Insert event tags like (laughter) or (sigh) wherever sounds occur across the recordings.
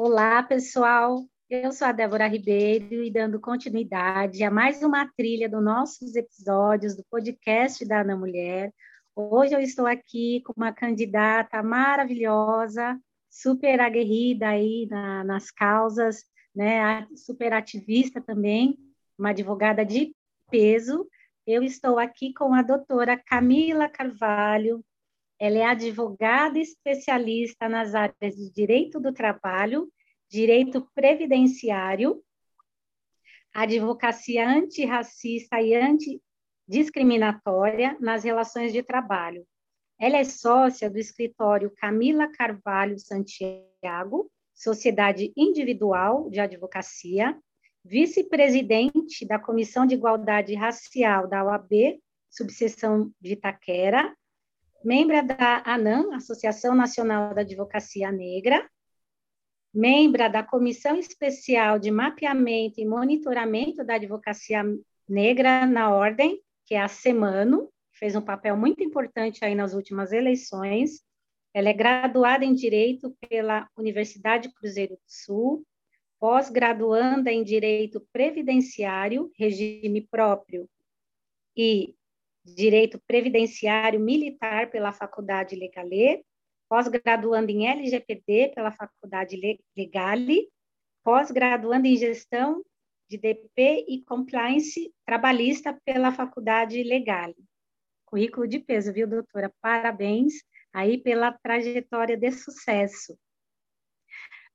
Olá, pessoal. Eu sou a Débora Ribeiro e dando continuidade a mais uma trilha dos nossos episódios do podcast da Ana Mulher. Hoje eu estou aqui com uma candidata maravilhosa, super aguerrida aí na, nas causas, né? Super ativista também, uma advogada de peso. Eu estou aqui com a doutora Camila Carvalho, ela é advogada especialista nas áreas de direito do trabalho, direito previdenciário, advocacia antirracista e antidiscriminatória nas relações de trabalho. Ela é sócia do escritório Camila Carvalho Santiago, Sociedade Individual de Advocacia, vice-presidente da Comissão de Igualdade Racial da OAB, subseção de Itaquera, membro da ANAM, Associação Nacional da Advocacia Negra, membro da Comissão Especial de Mapeamento e Monitoramento da Advocacia Negra na Ordem, que é a SEMANO, fez um papel muito importante aí nas últimas eleições. Ela é graduada em Direito pela Universidade Cruzeiro do Sul, pós-graduanda em Direito Previdenciário, regime próprio e Direito Previdenciário Militar pela Faculdade Legale, pós-graduando em LGPD pela Faculdade Legale, pós-graduando em Gestão de DP e Compliance Trabalhista pela Faculdade Legale. Currículo de peso, viu, doutora? Parabéns aí pela trajetória de sucesso.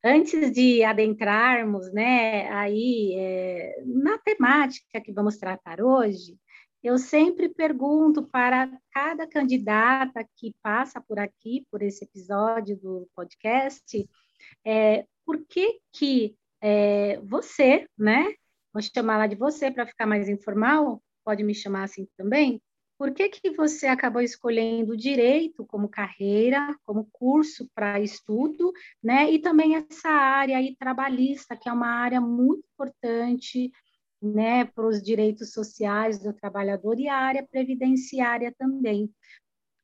Antes de adentrarmos, né, aí é, na temática que vamos tratar hoje, eu sempre pergunto para cada candidata que passa por aqui, por esse episódio do podcast, é, por que que é, você, né, vou chamar de você para ficar mais informal, pode me chamar assim também, por que que você acabou escolhendo direito como carreira, como curso para estudo, né, e também essa área aí trabalhista, que é uma área muito importante, né, para os direitos sociais do trabalhador e a área previdenciária também.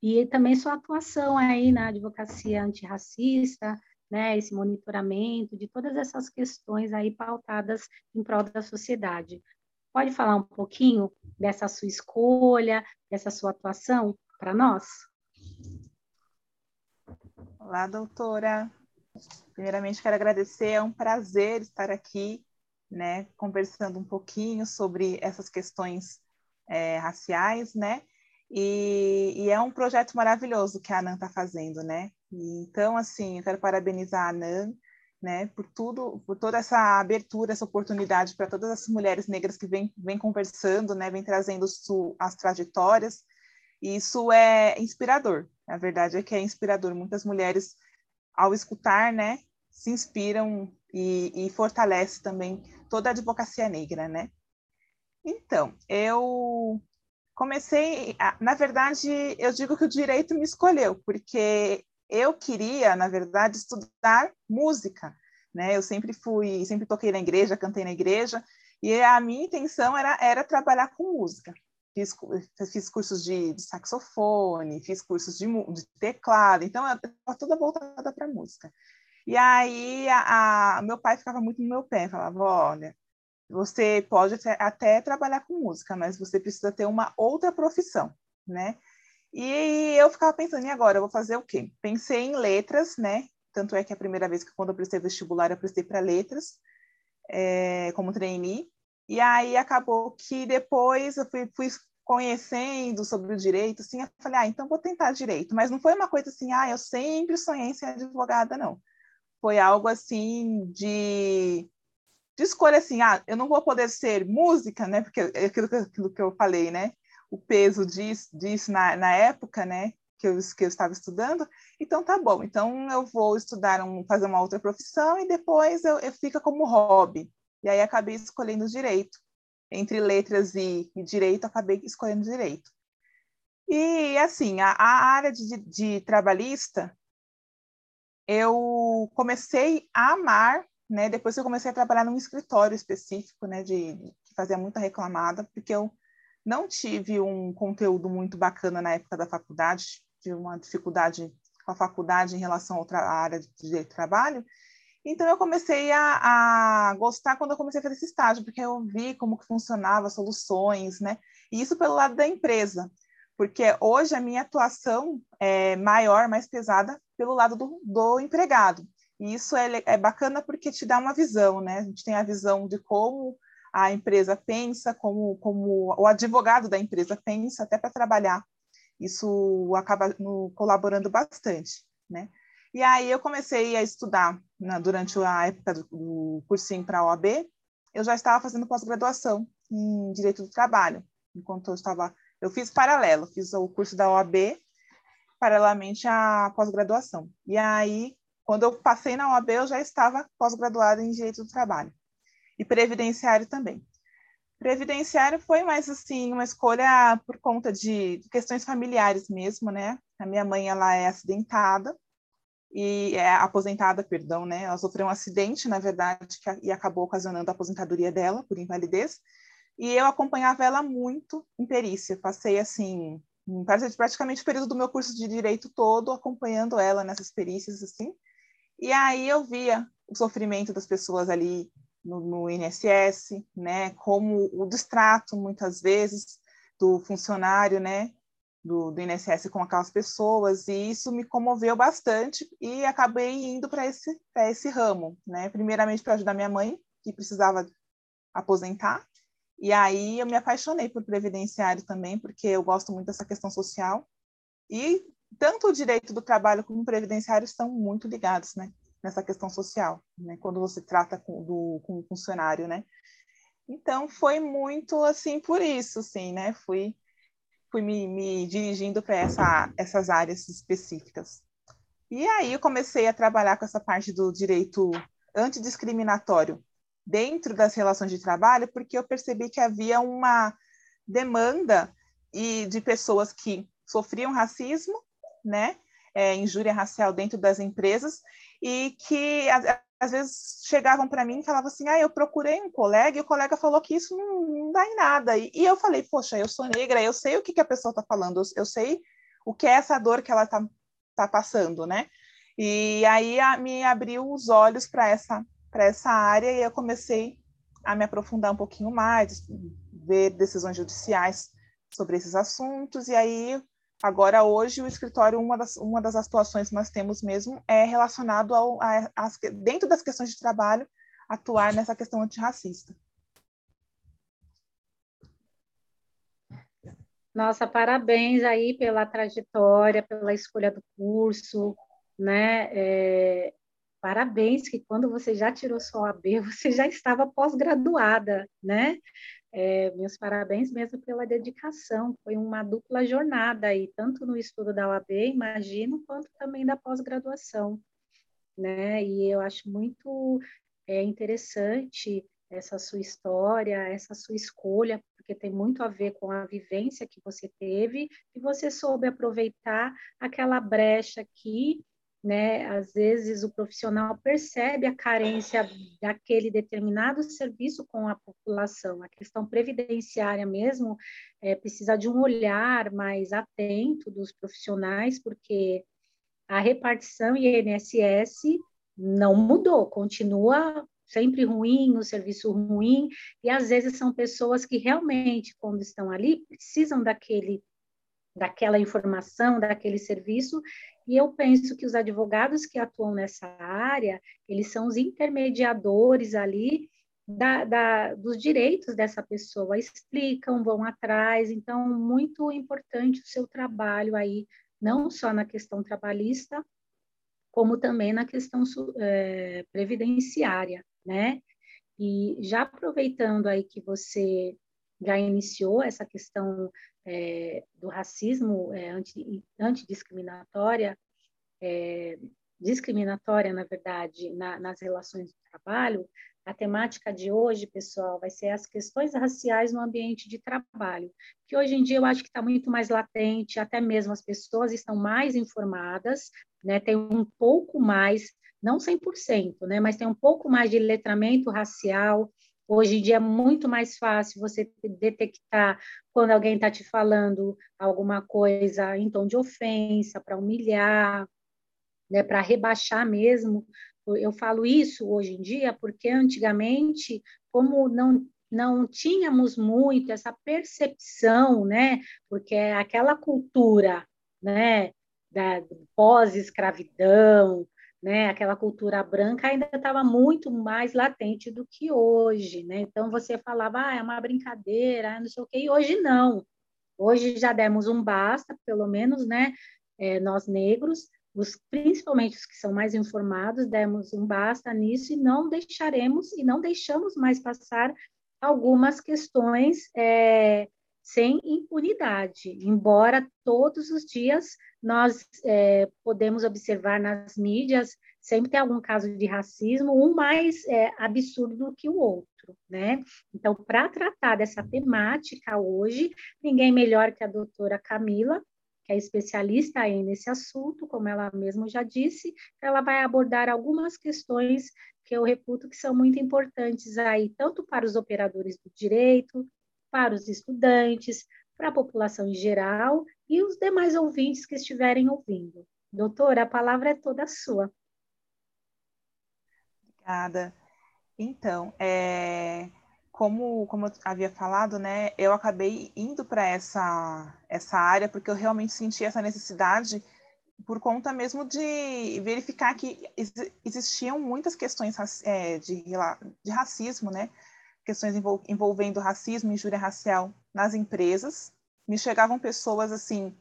E também sua atuação aí na advocacia antirracista, né, esse monitoramento de todas essas questões aí pautadas em prol da sociedade. Pode falar um pouquinho dessa sua escolha, dessa sua atuação para nós? Olá, doutora. Primeiramente, quero agradecer, é um prazer estar aqui né, conversando um pouquinho sobre essas questões é, raciais, né? E, e, é um projeto maravilhoso que a ANAN está fazendo, né? E, então, assim, eu quero parabenizar a ANAN, né, por tudo, por toda essa abertura, essa oportunidade para todas as mulheres negras que vêm vem conversando, né, vem trazendo su, as trajetórias. E isso é inspirador. A verdade é que é inspirador. Muitas mulheres, ao escutar, né, se inspiram e, e fortalece também toda a advocacia negra, né? Então, eu comecei, na verdade, eu digo que o direito me escolheu, porque eu queria, na verdade, estudar música, né? Eu sempre fui, sempre toquei na igreja, cantei na igreja, e a minha intenção era, era trabalhar com música. Fiz, fiz cursos de, de saxofone, fiz cursos de, de teclado, então estava toda voltada para música. E aí a, a, meu pai ficava muito no meu pé, falava, olha, você pode até, trabalhar com música, mas você precisa ter uma outra profissão, né? E eu ficava pensando, e agora, eu vou fazer o quê? Pensei em letras, né? Tanto é que a primeira vez que quando eu prestei vestibular, eu prestei para letras, é, como trainee. E aí acabou que depois eu fui, fui conhecendo sobre o direito, assim, eu falei, ah, então vou tentar direito. Mas não foi uma coisa assim, ah, eu sempre sonhei em ser advogada, não foi algo assim de, de escolha assim, ah, eu não vou poder ser música, né? Porque é aquilo, aquilo que eu falei, né? O peso disso, disso na, na época, né? Que eu, que eu estava estudando, então tá bom, então eu vou estudar, um, fazer uma outra profissão e depois eu, eu fica como hobby. E aí acabei escolhendo direito. Entre letras e, e direito, acabei escolhendo direito. E, assim, a, a área de, de, trabalhista, eu comecei a amar, né? Depois eu comecei a trabalhar num escritório específico, né? De, que fazia muita reclamada, porque eu não tive um conteúdo muito bacana na época da faculdade, tive uma dificuldade com a faculdade em relação a outra área de trabalho. Então eu comecei a, a, gostar quando eu comecei a fazer esse estágio, porque eu vi como que funcionava, soluções, né? E isso pelo lado da empresa, porque hoje a minha atuação é maior, mais pesada pelo lado do, do empregado. E isso é, é bacana porque te dá uma visão, né? A gente tem a visão de como a empresa pensa, como, como o advogado da empresa pensa, até para trabalhar. Isso acaba no, colaborando bastante, né? E aí eu comecei a estudar na, durante a época do, do cursinho para a OAB, eu já estava fazendo pós-graduação em Direito do Trabalho, enquanto eu estava... Eu fiz paralelo, fiz o curso da OAB paralelamente à pós-graduação. E aí, quando eu passei na OAB, eu já estava pós-graduada em Direito do Trabalho. E Previdenciário também. Previdenciário foi mais assim uma escolha por conta de questões familiares mesmo, né? A minha mãe ela é acidentada e é aposentada, perdão, né? Ela sofreu um acidente, na verdade, que, e acabou ocasionando a aposentadoria dela por invalidez. E eu acompanhava ela muito em perícia. Passei assim, praticamente o período do meu curso de direito todo acompanhando ela nessas perícias assim. E aí eu via o sofrimento das pessoas ali no, no INSS, né? Como o distrato muitas vezes do funcionário, né? do, do INSS com aquelas pessoas, e isso me comoveu bastante e acabei indo para esse, esse ramo, né? Primeiramente para ajudar minha mãe, que precisava aposentar, e aí eu me apaixonei por previdenciário também, porque eu gosto muito dessa questão social, e tanto o direito do trabalho como o previdenciário estão muito ligados, né? Nessa questão social, né? Quando você trata com, do, com o funcionário, né? Então foi muito assim por isso, sim, né? Fui fui me, me dirigindo para essa, essas áreas específicas. E aí eu comecei a trabalhar com essa parte do direito antidiscriminatório dentro das relações de trabalho, porque eu percebi que havia uma demanda e de pessoas que sofriam racismo, né, é, injúria racial dentro das empresas e que às vezes chegavam para mim e falavam assim: ah, eu procurei um colega e o colega falou que isso não, não dá em nada. E, e, eu falei: poxa, eu sou negra, eu sei o que, que a pessoa está falando, eu, sei o que é essa dor que ela está tá passando, né? E aí a, me abriu os olhos para essa, essa área e eu comecei a me aprofundar um pouquinho mais, ver decisões judiciais sobre esses assuntos, e aí Agora, hoje, o escritório, uma das, uma das atuações que nós temos mesmo é relacionado ao, a, a, dentro das questões de trabalho, atuar nessa questão antirracista. Nossa, parabéns aí pela trajetória, pela escolha do curso, né? É, parabéns que quando você já tirou sua AB, (laughs) você já estava pós-graduada, né? É, meus parabéns mesmo pela dedicação, foi uma dupla jornada aí, tanto no estudo da OAB, imagino, quanto também da pós-graduação, né? E eu acho muito é, interessante essa sua história, essa sua escolha, porque tem muito a ver com a vivência que você teve e você soube aproveitar aquela brecha que né? Às vezes o profissional percebe a carência daquele determinado serviço com a população. A questão previdenciária mesmo é, precisa de um olhar mais atento dos profissionais, porque a repartição INSS não mudou, continua sempre ruim, o serviço ruim, e às vezes são pessoas que realmente, quando estão ali, precisam daquele daquela informação, daquele serviço, e eu penso que os advogados que atuam nessa área, eles são os intermediadores ali da, da, dos direitos dessa pessoa, explicam, vão atrás, então, muito importante o seu trabalho aí, não só na questão trabalhista, como também na questão é, previdenciária, né? E já aproveitando aí que você já iniciou essa questão é, do racismo é, anti, antidiscriminatória, é, discriminatória, na verdade, na, nas relações do trabalho, a temática de hoje, pessoal, vai ser as questões raciais no ambiente de trabalho, que hoje em dia eu acho que está muito mais latente, até mesmo as pessoas estão mais informadas, né, tem um pouco mais, não 100%, né, mas tem um pouco mais de letramento racial, Hoje em dia é muito mais fácil você detectar quando alguém está te falando alguma coisa em tom de ofensa, para humilhar, né, para rebaixar mesmo, Eu falo isso hoje em dia porque antigamente, como não não tínhamos muito essa percepção, né? Porque aquela cultura, né, da pós-escravidão, né? Aquela cultura branca ainda estava muito mais latente do que hoje, né? Então você falava, ah, é uma brincadeira, não sei o quê, e hoje não. Hoje já demos um basta, pelo menos, né? É, nós negros, os, principalmente os que são mais informados, demos um basta nisso e não deixaremos e não deixamos mais passar algumas questões é, sem impunidade, embora todos os dias nós é, podemos observar nas mídias sempre tem algum caso de racismo, um mais é, absurdo do que o outro, né? Então, para tratar dessa temática hoje, ninguém melhor que a doutora Camila, que é especialista aí nesse assunto, como ela mesma já disse, ela vai abordar algumas questões que eu reputo que são muito importantes aí, tanto para os operadores do direito, para os estudantes, para a população em geral e os demais ouvintes que estiverem ouvindo. Doutora, a palavra é toda sua. Obrigada. Então, é, como, como eu havia falado, né, eu acabei indo para essa, essa área porque eu realmente senti essa necessidade por conta mesmo de verificar que existiam muitas questões é, de, de racismo, né? Questões envolvendo racismo e injúria racial nas empresas. Me chegavam pessoas assim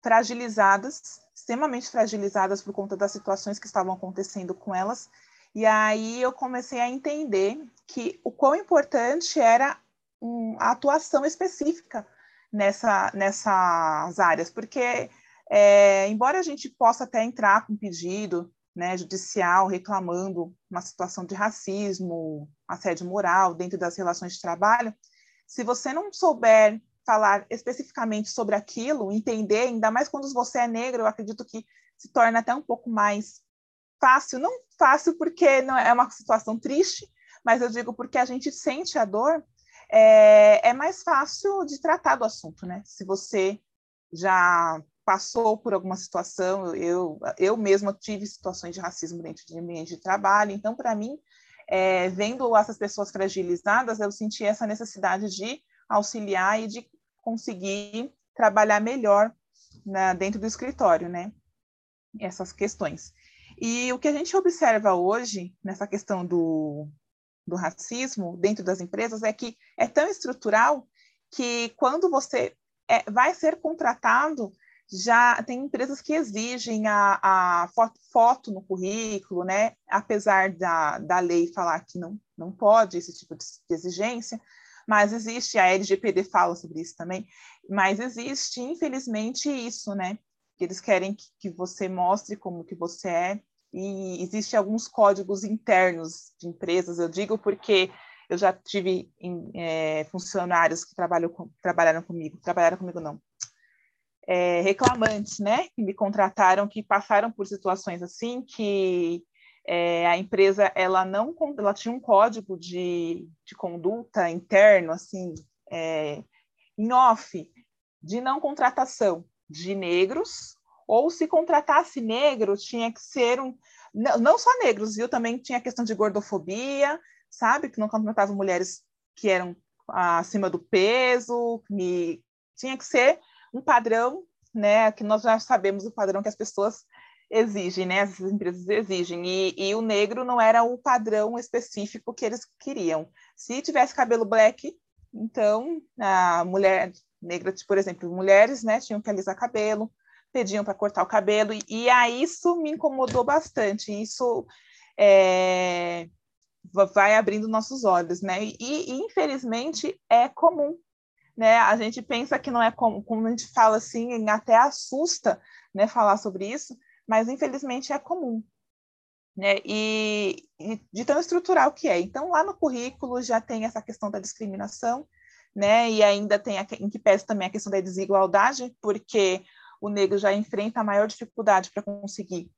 fragilizadas, extremamente fragilizadas por conta das situações que estavam acontecendo com elas. E aí eu comecei a entender que o quão importante era um, a atuação específica nessa, nessas áreas, porque é, embora a gente possa até entrar com pedido né, judicial reclamando uma situação de racismo, assédio moral dentro das relações de trabalho, se você não souber falar especificamente sobre aquilo, entender, ainda mais quando você é negro, eu acredito que se torna até um pouco mais fácil, não fácil porque não é uma situação triste, mas eu digo porque a gente sente a dor, é, é mais fácil de tratar do assunto, né? Se você já passou por alguma situação, eu, eu mesma tive situações de racismo dentro de ambiente de trabalho, então, para mim, é, vendo essas pessoas fragilizadas, eu senti essa necessidade de auxiliar e de conseguir trabalhar melhor né, dentro do escritório, né? Essas questões. E o que a gente observa hoje nessa questão do, do racismo dentro das empresas é que é tão estrutural que quando você é, vai ser contratado, já tem empresas que exigem a, a foto, foto, no currículo, né? Apesar da, da lei falar que não, não pode esse tipo de, de exigência, mas existe, a LGPD fala sobre isso também, mas existe, infelizmente, isso, né? Que eles querem que, que você mostre como que você é, e existe alguns códigos internos de empresas, eu digo porque eu já tive em, é, funcionários que trabalham com, trabalharam comigo, trabalharam comigo não, é, reclamantes, né, que me contrataram, que passaram por situações assim, que é, a empresa ela não ela tinha um código de, de conduta interno, assim, é, em off, de não contratação de negros, ou se contratasse negros, tinha que ser um. Não, não só negros, viu? Também tinha a questão de gordofobia, sabe? Que não contratava mulheres que eram acima do peso, que tinha que ser um padrão, né, que nós já sabemos o padrão que as pessoas exigem, né, as empresas exigem, e, e, o negro não era o padrão específico que eles queriam. Se tivesse cabelo black, então a mulher negra, por exemplo, mulheres, né, tinham que alisar cabelo, pediam para cortar o cabelo, e, e aí isso me incomodou bastante, isso é, vai abrindo nossos olhos, né, e, e infelizmente é comum né? A gente pensa que não é como, como a gente fala assim, até assusta, né, falar sobre isso, mas infelizmente é comum, né? E, e, de tão estrutural que é. Então, lá no currículo já tem essa questão da discriminação, né? E ainda tem a, em que pese também a questão da desigualdade, porque o negro já enfrenta a maior dificuldade para conseguir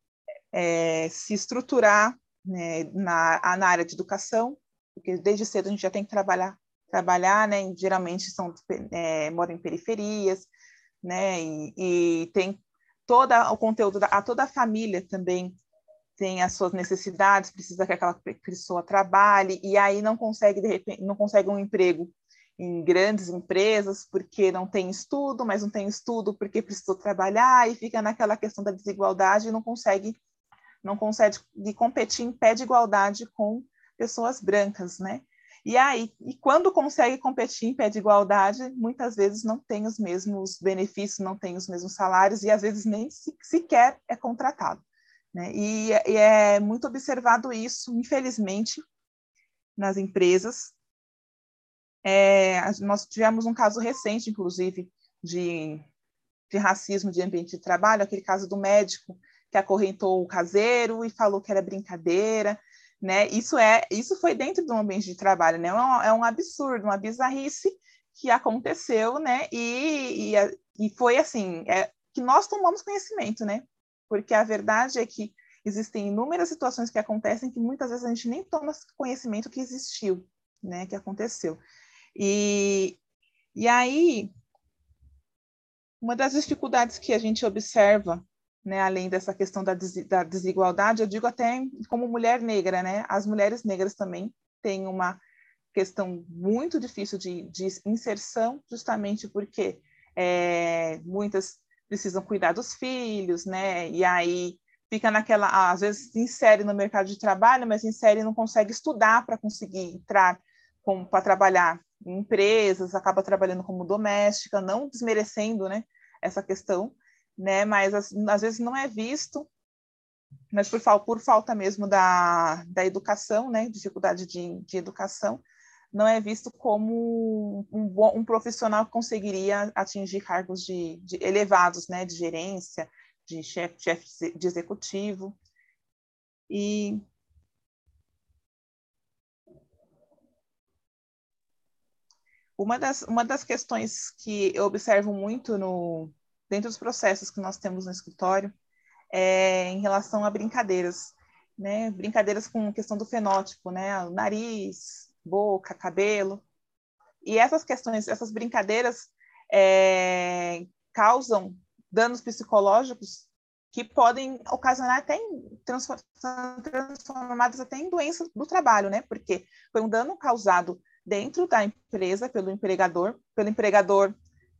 é, se estruturar né, na, na área de educação, porque desde cedo a gente já tem que trabalhar trabalhar, né? Geralmente são é, moram em periferias, né? E, e tem todo o conteúdo da, a toda a família também tem as suas necessidades, precisa que aquela pessoa trabalhe e aí não consegue de repente, não consegue um emprego em grandes empresas porque não tem estudo, mas não tem estudo porque precisou trabalhar e fica naquela questão da desigualdade e não consegue não consegue competir em pé de igualdade com pessoas brancas, né? E aí, e quando consegue competir em pé de igualdade, muitas vezes não tem os mesmos benefícios, não tem os mesmos salários e às vezes nem sequer é contratado. Né? E, e é muito observado isso, infelizmente, nas empresas. É, nós tivemos um caso recente, inclusive, de, de racismo de ambiente de trabalho, aquele caso do médico que acorrentou o caseiro e falou que era brincadeira, né? Isso é, isso foi dentro do ambiente de trabalho, né? É um, é um absurdo, uma bizarrice que aconteceu, né? E, e, e foi assim, é, que nós tomamos conhecimento, né? porque a verdade é que existem inúmeras situações que acontecem que muitas vezes a gente nem toma conhecimento que existiu, né, que aconteceu. E, e aí, uma das dificuldades que a gente observa, né, além dessa questão da, des, da desigualdade, eu digo até como mulher negra, né, as mulheres negras também têm uma questão muito difícil de, de inserção, justamente porque é, muitas precisam cuidar dos filhos, né? E aí fica naquela, às vezes se insere no mercado de trabalho, mas se insere e não consegue estudar para conseguir entrar para trabalhar em empresas, acaba trabalhando como doméstica, não desmerecendo, né, essa questão, né? Mas às vezes não é visto, mas por, por falta mesmo da, da educação, né, dificuldade de, de educação, não é visto como um, um profissional que conseguiria atingir cargos de, de elevados, né, de gerência, de chefe chef de executivo. E uma das, uma das questões que eu observo muito no, dentro dos processos que nós temos no escritório é em relação a brincadeiras, né? Brincadeiras com questão do fenótipo, né? Nariz, boca, cabelo. E essas questões, essas brincadeiras é, causam danos psicológicos que podem ocasionar até em, transformadas até em doenças do trabalho, né? Porque foi um dano causado dentro da empresa pelo empregador, pelo empregador,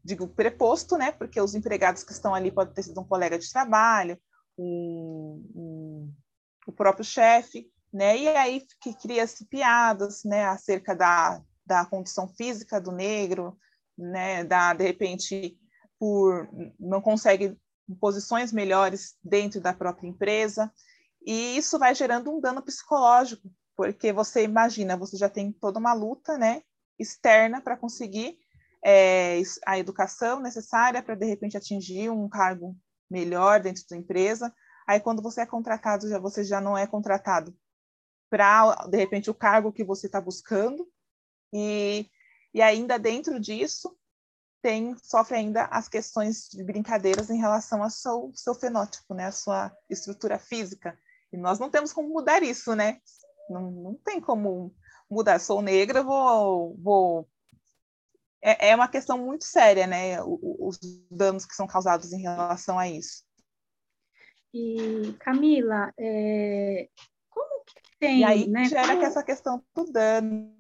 digo, preposto, né? Porque os empregados que estão ali podem ter sido um colega de trabalho, um, um, o próprio chefe, né? E aí que cria-se piadas, né, acerca da, da condição física do negro, né, da de repente por não consegue posições melhores dentro da própria empresa, e isso vai gerando um dano psicológico, porque você imagina, você já tem toda uma luta, né, externa para conseguir é, a educação necessária para de repente atingir um cargo melhor dentro da empresa. Aí quando você é contratado, já você já não é contratado para, de repente, o cargo que você está buscando. E, e ainda dentro disso, tem, sofre ainda as questões de brincadeiras em relação ao seu, seu fenótipo, né? A sua estrutura física. E nós não temos como mudar isso, né? Não, não tem como mudar. Sou negra, vou... vou... É, é uma questão muito séria, né? Os danos que são causados em relação a isso. E, Camila, é, tem, e aí né? gera Como... que essa questão do dano.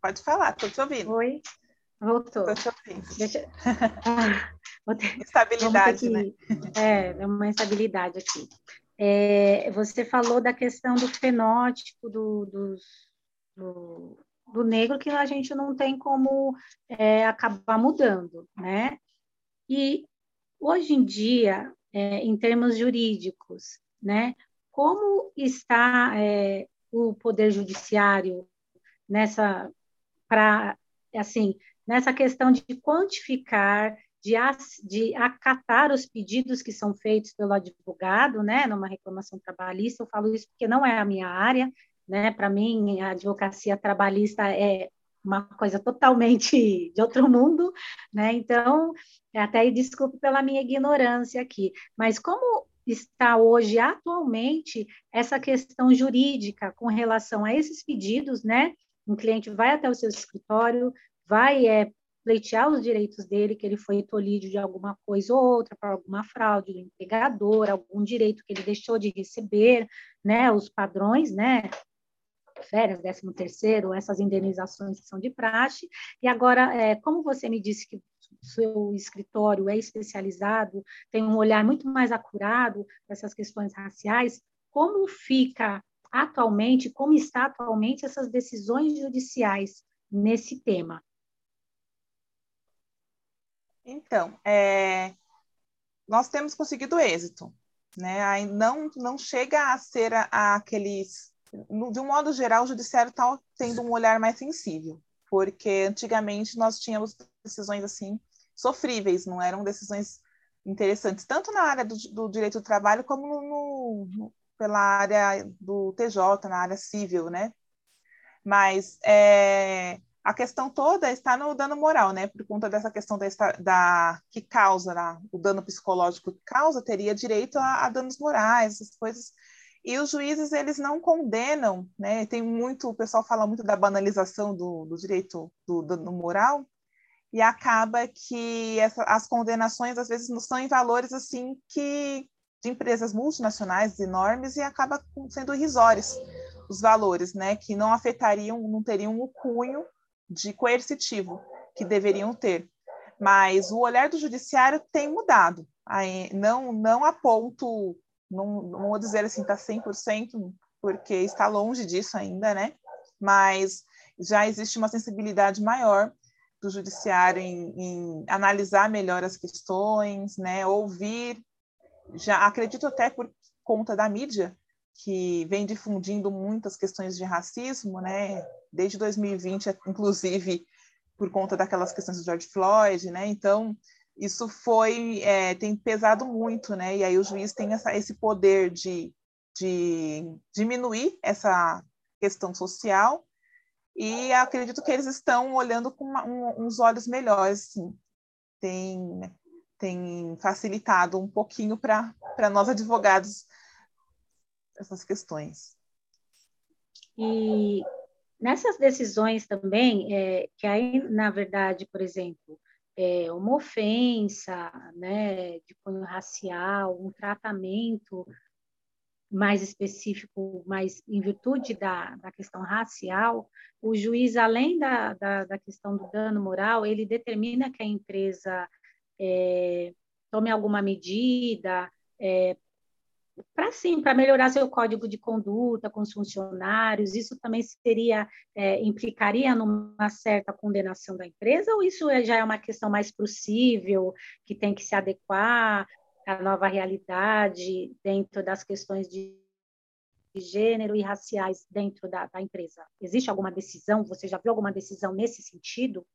Pode falar, estou te ouvindo. Oi, voltou. Estou te ouvindo. Deixa... Ah, (laughs) ter... Estabilidade, né? É, uma instabilidade aqui. É, você falou da questão do fenótipo do, dos, do, do negro que a gente não tem como é, acabar mudando, né? E hoje em dia, é, em termos jurídicos, né? Como está é, o poder judiciário nessa para assim nessa questão de quantificar de, de, acatar os pedidos que são feitos pelo advogado, né, numa reclamação trabalhista. Eu falo isso porque não é a minha área, né? Para mim, a advocacia trabalhista é uma coisa totalmente (laughs) de outro mundo, né? Então, até desculpe pela minha ignorância aqui, mas como está hoje, atualmente, essa questão jurídica com relação a esses pedidos, né? Um cliente vai até o seu escritório, vai é, pleitear os direitos dele, que ele foi tolhido de alguma coisa ou outra, para alguma fraude do empregador, algum direito que ele deixou de receber, né? Os padrões, né? férias, décimo terceiro, essas indenizações que são de praxe. E agora, é, como você me disse que seu escritório é especializado, tem um olhar muito mais acurado para essas questões raciais, como fica atualmente, como está atualmente essas decisões judiciais nesse tema? Então, é, nós temos conseguido êxito, né? Aí não, não chega a ser a, aqueles de um modo geral, o judiciário está tendo um olhar mais sensível, porque antigamente nós tínhamos decisões assim sofríveis, não eram decisões interessantes, tanto na área do, do direito do trabalho como no, no, pela área do TJ, na área civil, né? Mas é, a questão toda está no dano moral, né? Por conta dessa questão da, da que causa né? o dano psicológico que causa, teria direito a, a danos morais, essas coisas e os juízes, eles não condenam, né? Tem muito, o pessoal fala muito da banalização do, do direito do, do, moral, e acaba que essa, as condenações, às vezes, não são em valores, assim, que de empresas multinacionais enormes e acaba sendo irrisórios os valores, né? Que não afetariam, não teriam o cunho de coercitivo que deveriam ter. Mas o olhar do judiciário tem mudado, não, não a ponto não, não vou dizer assim, está 100%, porque está longe disso ainda, né? Mas já existe uma sensibilidade maior do judiciário em, em analisar melhor as questões, né? Ouvir, já acredito até por conta da mídia, que vem difundindo muitas questões de racismo, né? Desde 2020, inclusive por conta daquelas questões do George Floyd, né? Então, isso foi é, tem pesado muito, né? E aí o juiz tem essa, esse poder de, de diminuir essa questão social e acredito que eles estão olhando com uma, um, uns olhos melhores, sim. Tem, tem facilitado um pouquinho para nós advogados essas questões. E nessas decisões também, é, que aí, na verdade, por exemplo, é, uma ofensa né, de cunho racial, um tratamento mais específico, mas em virtude da, da questão racial, o juiz, além da, da, da, questão do dano moral, ele determina que a empresa é, tome alguma medida é, para sim, para melhorar seu código de conduta com os funcionários, isso também seria é, implicaria numa certa condenação da empresa ou isso é, já é uma questão mais possível que tem que se adequar à nova realidade dentro das questões de gênero e raciais dentro da, da empresa? Existe alguma decisão? Você já viu alguma decisão nesse sentido?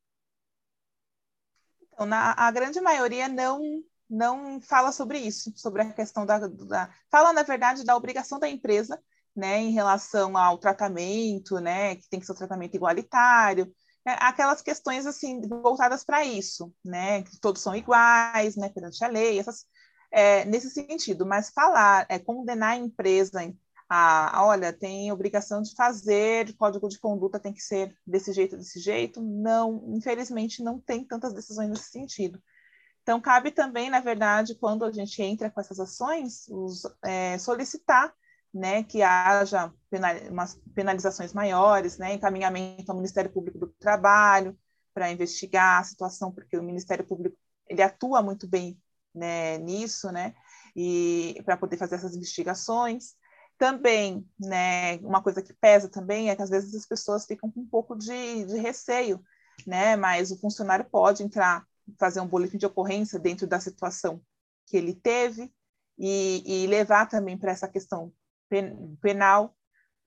Então, na, a grande maioria não não fala sobre isso, sobre a questão da, da, fala na verdade da obrigação da empresa, né, em relação ao tratamento, né, que tem que ser um tratamento igualitário, né, aquelas questões assim voltadas para isso, né, que todos são iguais, né, perante a lei, essas, é, nesse sentido. Mas falar, é, condenar a empresa a, olha, tem obrigação de fazer, código de conduta tem que ser desse jeito, desse jeito, não, infelizmente não tem tantas decisões nesse sentido. Então, cabe também, na verdade, quando a gente entra com essas ações, os, é, solicitar né, que haja penal, penalizações maiores, né, encaminhamento ao Ministério Público do Trabalho para investigar a situação, porque o Ministério Público ele atua muito bem né, nisso, né, e para poder fazer essas investigações. Também, né, uma coisa que pesa também é que às vezes as pessoas ficam com um pouco de, de receio, né, mas o funcionário pode entrar fazer um boletim de ocorrência dentro da situação que ele teve e, e levar também para essa questão penal,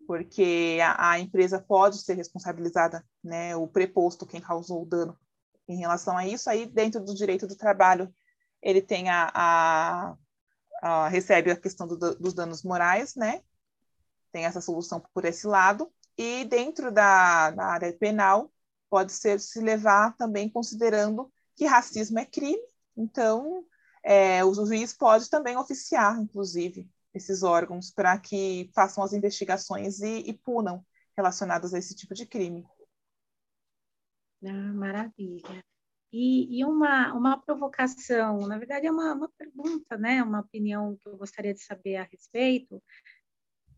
porque a, a, empresa pode ser responsabilizada, né, o preposto, quem causou o dano em relação a isso, aí dentro do direito do trabalho ele tem a, a, a recebe a questão do, dos danos morais, né, tem essa solução por esse lado, e dentro da, da área penal pode ser se levar também considerando que racismo é crime, então é, o juiz pode também oficiar, inclusive, esses órgãos para que façam as investigações e, e punam relacionadas a esse tipo de crime. Ah, maravilha. E, e, uma, uma provocação, na verdade é uma, uma pergunta, né? uma opinião que eu gostaria de saber a respeito.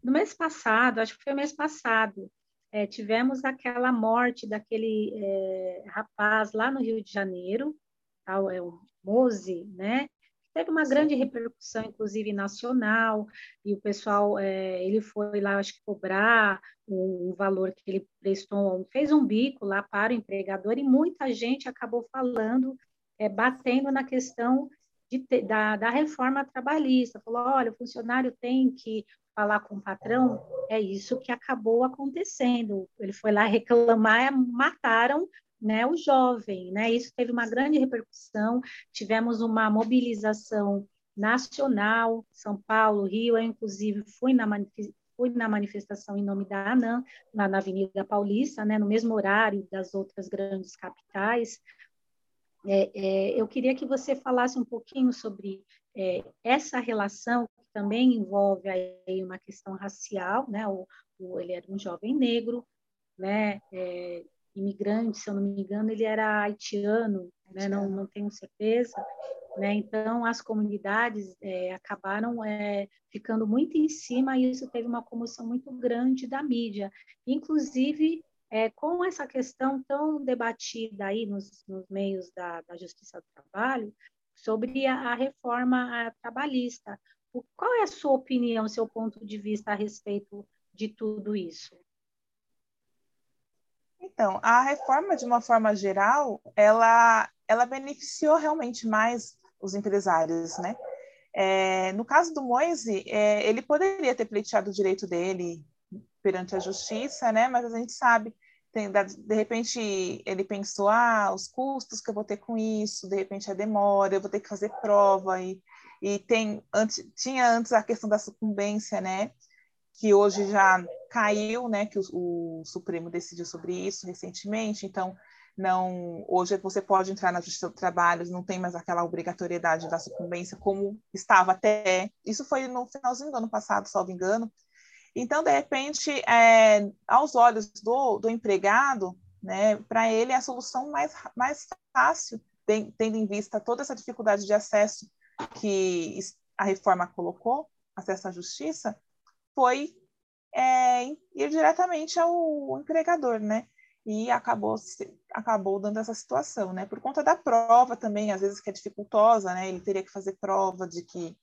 No mês passado, acho que foi o mês passado, é, tivemos aquela morte daquele é, rapaz lá no Rio de Janeiro, tal, é o Mose, né? Teve uma grande repercussão, inclusive nacional, e o pessoal, é, ele foi lá, acho que cobrar um, um, valor que ele prestou, fez um bico lá para o empregador, e muita gente acabou falando, é, batendo na questão de, da, da reforma trabalhista. Falou: olha, o funcionário tem que falar com o patrão, é isso que acabou acontecendo. Ele foi lá reclamar, mataram né, o jovem, né? Isso teve uma grande repercussão. Tivemos uma mobilização nacional, São Paulo, Rio, eu inclusive fui na fui na manifestação em nome da ANAM, lá na Avenida Paulista, né, no mesmo horário das outras grandes capitais. É, é, eu queria que você falasse um pouquinho sobre é, essa relação que também envolve aí uma questão racial, né? O, o ele era um jovem negro, né? É, imigrante, se eu não me engano, ele era haitiano, né? não, não tenho certeza. Né? Então, as comunidades é, acabaram é, ficando muito em cima e isso teve uma comoção muito grande da mídia. Inclusive, é, com essa questão tão debatida aí nos, nos meios da, da, Justiça do Trabalho, sobre a, a reforma trabalhista. O, qual é a sua opinião, seu ponto de vista a respeito de tudo isso? Então, a reforma, de uma forma geral, ela, ela beneficiou realmente mais os empresários, né? É, no caso do Moise, é, ele poderia ter pleiteado o direito dele perante a justiça, né? Mas a gente sabe, tem, de repente ele pensou, ah, os custos que eu vou ter com isso, de repente a demora, eu vou ter que fazer prova e, e tem antes, tinha antes a questão da sucumbência, né? que hoje já caiu, né, que o, o, Supremo decidiu sobre isso recentemente, então não hoje você pode entrar na Justiça do Trabalho, não tem mais aquela obrigatoriedade da sucumbência como estava até, isso foi no finalzinho do ano passado, salvo engano, então, de repente, é, aos olhos do, do empregado, né, para ele é a solução mais, mais fácil, tendo em vista toda essa dificuldade de acesso que a reforma colocou, acesso à justiça, foi é, ir diretamente ao empregador, né? E acabou, acabou dando essa situação, né? Por conta da prova também, às vezes que é dificultosa, né? Ele teria que fazer prova de que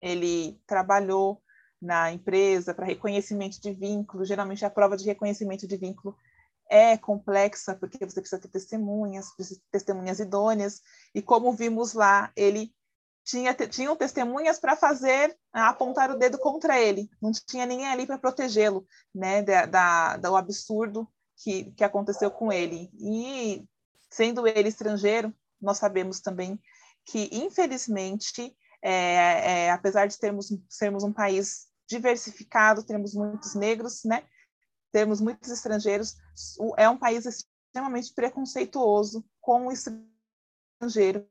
ele trabalhou na empresa para reconhecimento de vínculo. Geralmente a prova de reconhecimento de vínculo é complexa porque você precisa ter testemunhas, testemunhas idôneas. E como vimos lá, ele tinha, tinham testemunhas para fazer, apontar o dedo contra ele. Não tinha ninguém ali para protegê-lo, né, da, da, do absurdo que, que aconteceu com ele. E sendo ele estrangeiro, nós sabemos também que, infelizmente, é, é, apesar de termos, sermos um país diversificado, temos muitos negros, né, temos muitos estrangeiros, é um país extremamente preconceituoso com o estrangeiro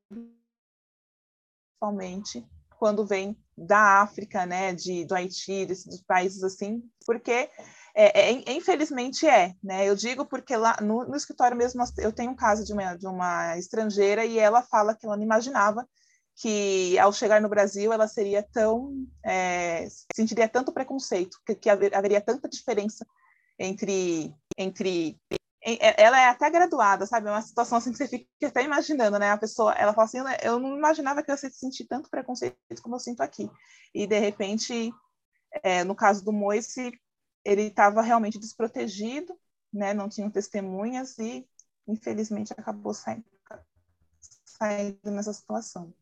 principalmente quando vem da África, né, de, do Haiti, desses países assim, porque é, é, infelizmente é, né? Eu digo porque lá no, no, escritório mesmo eu tenho um caso de uma, de uma estrangeira e ela fala que ela não imaginava que ao chegar no Brasil ela seria tão é, sentiria tanto preconceito, que, que haveria tanta diferença entre entre é, ela é até graduada, sabe? É uma situação assim que você fica até imaginando, né? A pessoa, ela fala assim, eu não imaginava que eu ia sentir tanto preconceito como eu sinto aqui. E, de repente, é, no caso do Moise, ele estava realmente desprotegido, né? Não tinha testemunhas e, infelizmente, acabou saindo, saindo nessa situação.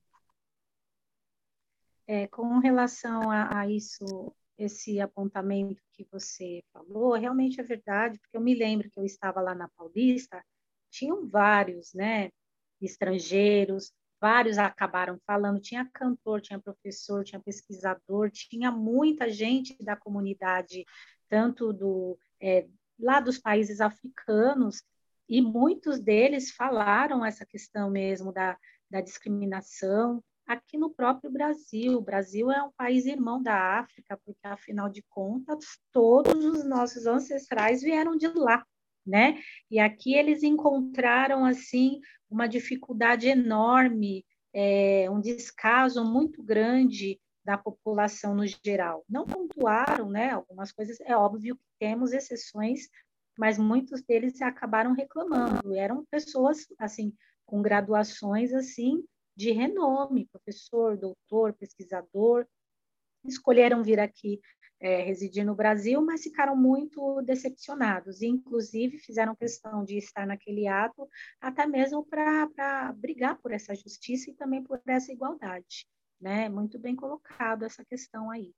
É, com relação a, a isso, esse apontamento que você falou, realmente é verdade, porque eu me lembro que eu estava lá na Paulista, tinham vários, né, estrangeiros, vários acabaram falando, tinha cantor, tinha professor, tinha pesquisador, tinha muita gente da comunidade, tanto do é, lá dos países africanos, e muitos deles falaram essa questão mesmo da, da discriminação, aqui no próprio Brasil. O Brasil é um país irmão da África, porque, afinal de contas, todos os nossos ancestrais vieram de lá, né? E aqui eles encontraram, assim, uma dificuldade enorme, é, um descaso muito grande da população no geral. Não pontuaram, né? Algumas coisas, é óbvio que temos exceções, mas muitos deles acabaram reclamando. Eram pessoas, assim, com graduações, assim, de renome, professor, doutor, pesquisador, escolheram vir aqui é, residir no Brasil, mas ficaram muito decepcionados, e inclusive fizeram questão de estar naquele ato, até mesmo para brigar por essa justiça e também por essa igualdade, né? Muito bem colocado essa questão aí,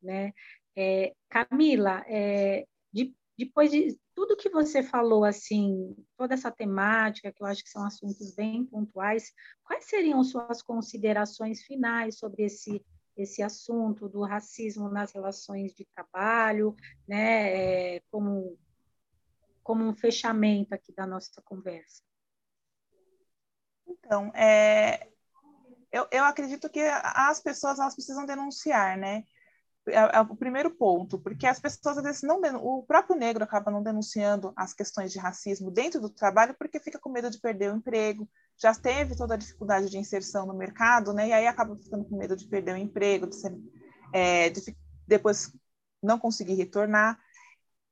né? É, Camila, é, de, depois de tudo que você falou, assim, toda essa temática, que eu acho que são assuntos bem pontuais, quais seriam suas considerações finais sobre esse esse assunto do racismo nas relações de trabalho, né, é, como, como um fechamento aqui da nossa conversa. Então, é, eu, eu acredito que as pessoas elas precisam denunciar, né? É, é, o primeiro ponto, porque as pessoas às vezes não o próprio negro acaba não denunciando as questões de racismo dentro do trabalho porque fica com medo de perder o emprego, já teve toda a dificuldade de inserção no mercado, né? E aí acaba ficando com medo de perder o emprego, de, ser, é, de depois não conseguir retornar,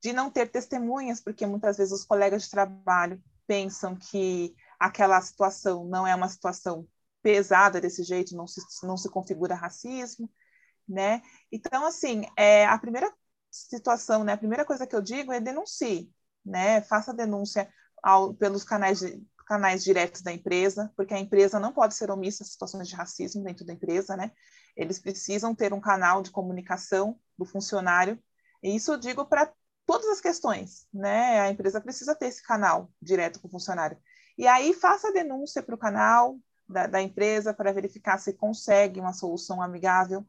de não ter testemunhas, porque muitas vezes os colegas de trabalho pensam que aquela situação não é uma situação pesada desse jeito, não se, não se configura racismo, né? Então, assim, é, a primeira situação, né, a primeira coisa que eu digo é denuncie, né? Faça denúncia ao, pelos canais, canais diretos da empresa, porque a empresa não pode ser omissa em situações de racismo dentro da empresa, né? Eles precisam ter um canal de comunicação do funcionário, e isso eu digo para todas as questões, né? A empresa precisa ter esse canal direto com o funcionário. E aí faça a denúncia para o canal da, da empresa para verificar se consegue uma solução amigável,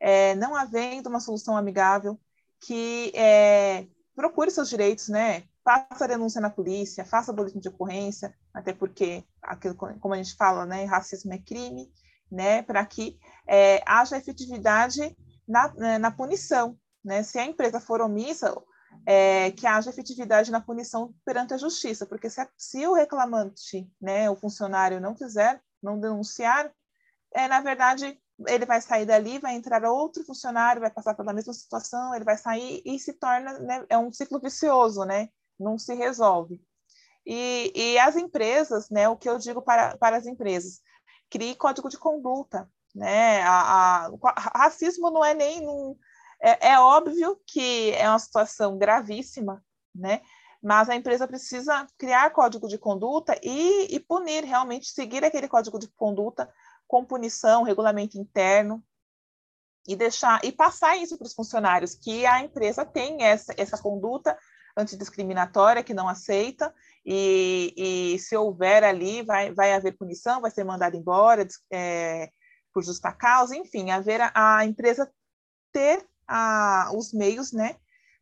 é, não havendo uma solução amigável, que é, procure seus direitos, né? Faça a denúncia na polícia, faça boletim de ocorrência, até porque, aquilo, como a gente fala, né, racismo é crime, né? Para que é, haja efetividade na, né, na punição, né? Se a empresa for omissa, é, que haja efetividade na punição perante a justiça, porque se, se o reclamante, né, o funcionário não quiser, não denunciar, é, na verdade, ele vai sair dali, vai entrar outro funcionário, vai passar pela mesma situação, ele vai sair e se torna, né, é um ciclo vicioso, né? Não se resolve. E, e as empresas, né, o que eu digo para, para as empresas, crie código de conduta, né? A, a, racismo não é nem um, é, é óbvio que é uma situação gravíssima, né? Mas a empresa precisa criar código de conduta e, e punir realmente, seguir aquele código de conduta com punição, regulamento interno, e deixar e passar isso para os funcionários que a empresa tem essa, essa conduta antidiscriminatória que não aceita e, e se houver ali vai, vai haver punição, vai ser mandado embora é, por justa causa, enfim, haver a, a empresa ter a, os meios, né,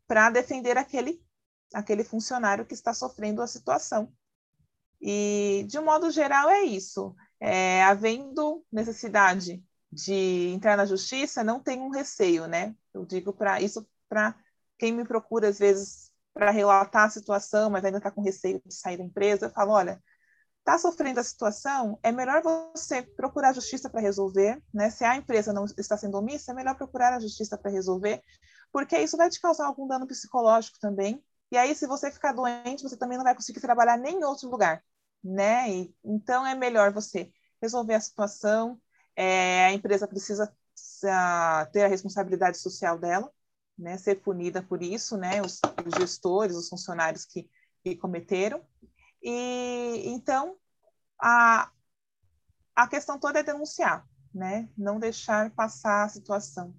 para defender aquele aquele funcionário que está sofrendo a situação. E de um modo geral é isso é, havendo necessidade de entrar na justiça, não tem um receio, né? Eu digo para isso para quem me procura às vezes para relatar a situação, mas ainda está com receio de sair da empresa, eu falo, olha, está sofrendo a situação, é melhor você procurar a justiça para resolver, né? Se a empresa não está sendo omissa, é melhor procurar a justiça para resolver, porque isso vai te causar algum dano psicológico também. E aí, se você ficar doente, você também não vai conseguir trabalhar nem em outro lugar né? E, então é melhor você resolver a situação. É, a empresa precisa a, ter a responsabilidade social dela, né? Ser punida por isso, né? Os, os gestores, os funcionários que, que cometeram. E então a a questão toda é denunciar, né? Não deixar passar a situação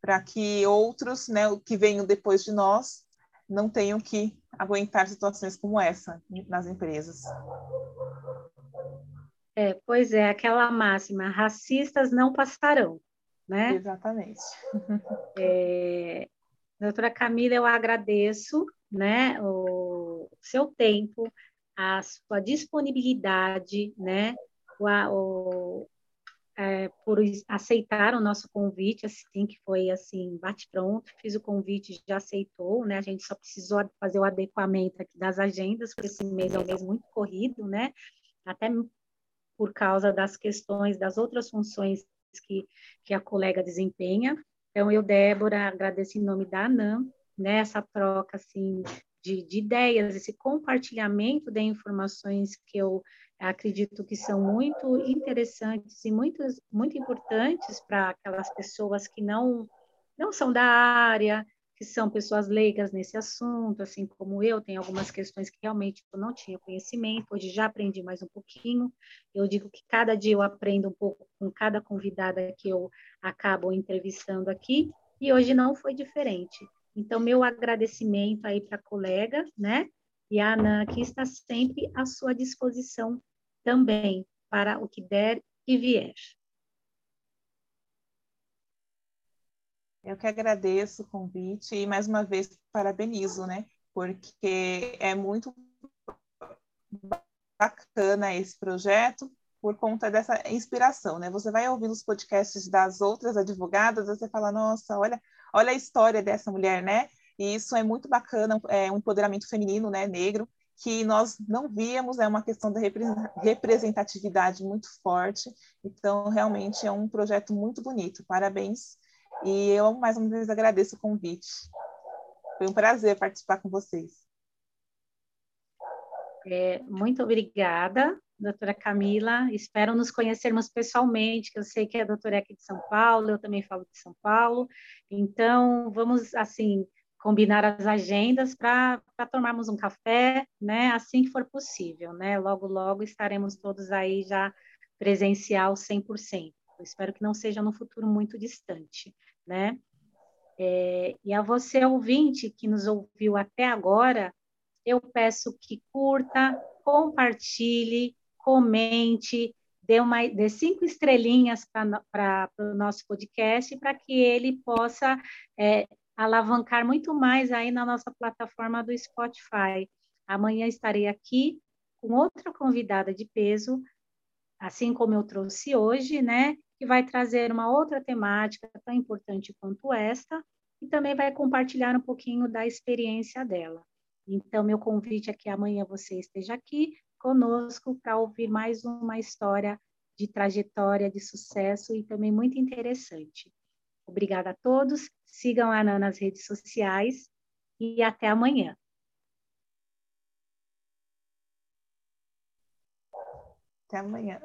para que outros, né, que venham depois de nós, não tenham que aguentar situações como essa nas empresas. É, pois é, aquela máxima, racistas não passarão, né? Exatamente. É, doutora Camila, eu agradeço, né, o seu tempo, a sua disponibilidade, né, o, o, por aceitar o nosso convite, assim, que foi, assim, bate-pronto, fiz o convite, já aceitou, né, a gente só precisou fazer o adequamento das agendas, porque esse mês é um mês muito corrido, né, até por causa das questões, das outras funções que, que a colega desempenha. Então, eu, Débora, agradeço em nome da ANAM, né, essa troca, assim, de, de ideias, esse compartilhamento de informações que eu acredito que são muito interessantes e muito, muito importantes para aquelas pessoas que não, não são da área, que são pessoas leigas nesse assunto, assim como eu, tem algumas questões que realmente eu não tinha conhecimento, hoje já aprendi mais um pouquinho. Eu digo que cada dia eu aprendo um pouco com cada convidada que eu acabo entrevistando aqui, e hoje não foi diferente. Então, meu agradecimento aí para a colega, né? E a Ana, que está sempre à sua disposição também para o que der e vier. Eu que agradeço o convite e mais uma vez parabenizo, né? Porque é muito bacana esse projeto por conta dessa inspiração, né? Você vai ouvindo os podcasts das outras advogadas, você fala, nossa, olha, olha a história dessa mulher, né? E isso é muito bacana, é um empoderamento feminino, né, negro, que nós não víamos, é uma questão da representatividade muito forte. Então, realmente é um projeto muito bonito. Parabéns. E eu, mais uma vez, agradeço o convite. Foi um prazer participar com vocês. É, muito obrigada, doutora Camila. Espero nos conhecermos pessoalmente, que eu sei que a doutora é aqui de São Paulo, eu também falo de São Paulo. Então, vamos, assim, combinar as agendas para tomarmos um café, né, assim que for possível, né, logo, logo estaremos todos aí já presencial 100%, eu espero que não seja no futuro muito distante, né, é, e a você, ouvinte, que nos ouviu até agora, eu peço que curta, compartilhe, comente, dê, uma, dê cinco estrelinhas para o nosso podcast, para que ele possa é, alavancar muito mais aí na nossa plataforma do Spotify. Amanhã estarei aqui com outra convidada de peso, assim como eu trouxe hoje, né? Que vai trazer uma outra temática tão importante quanto esta e também vai compartilhar um pouquinho da experiência dela. Então, meu convite é que amanhã você esteja aqui conosco para ouvir mais uma história de trajetória, de sucesso e também muito interessante. Obrigada a todos. Sigam a Ana nas redes sociais e até amanhã. Até amanhã.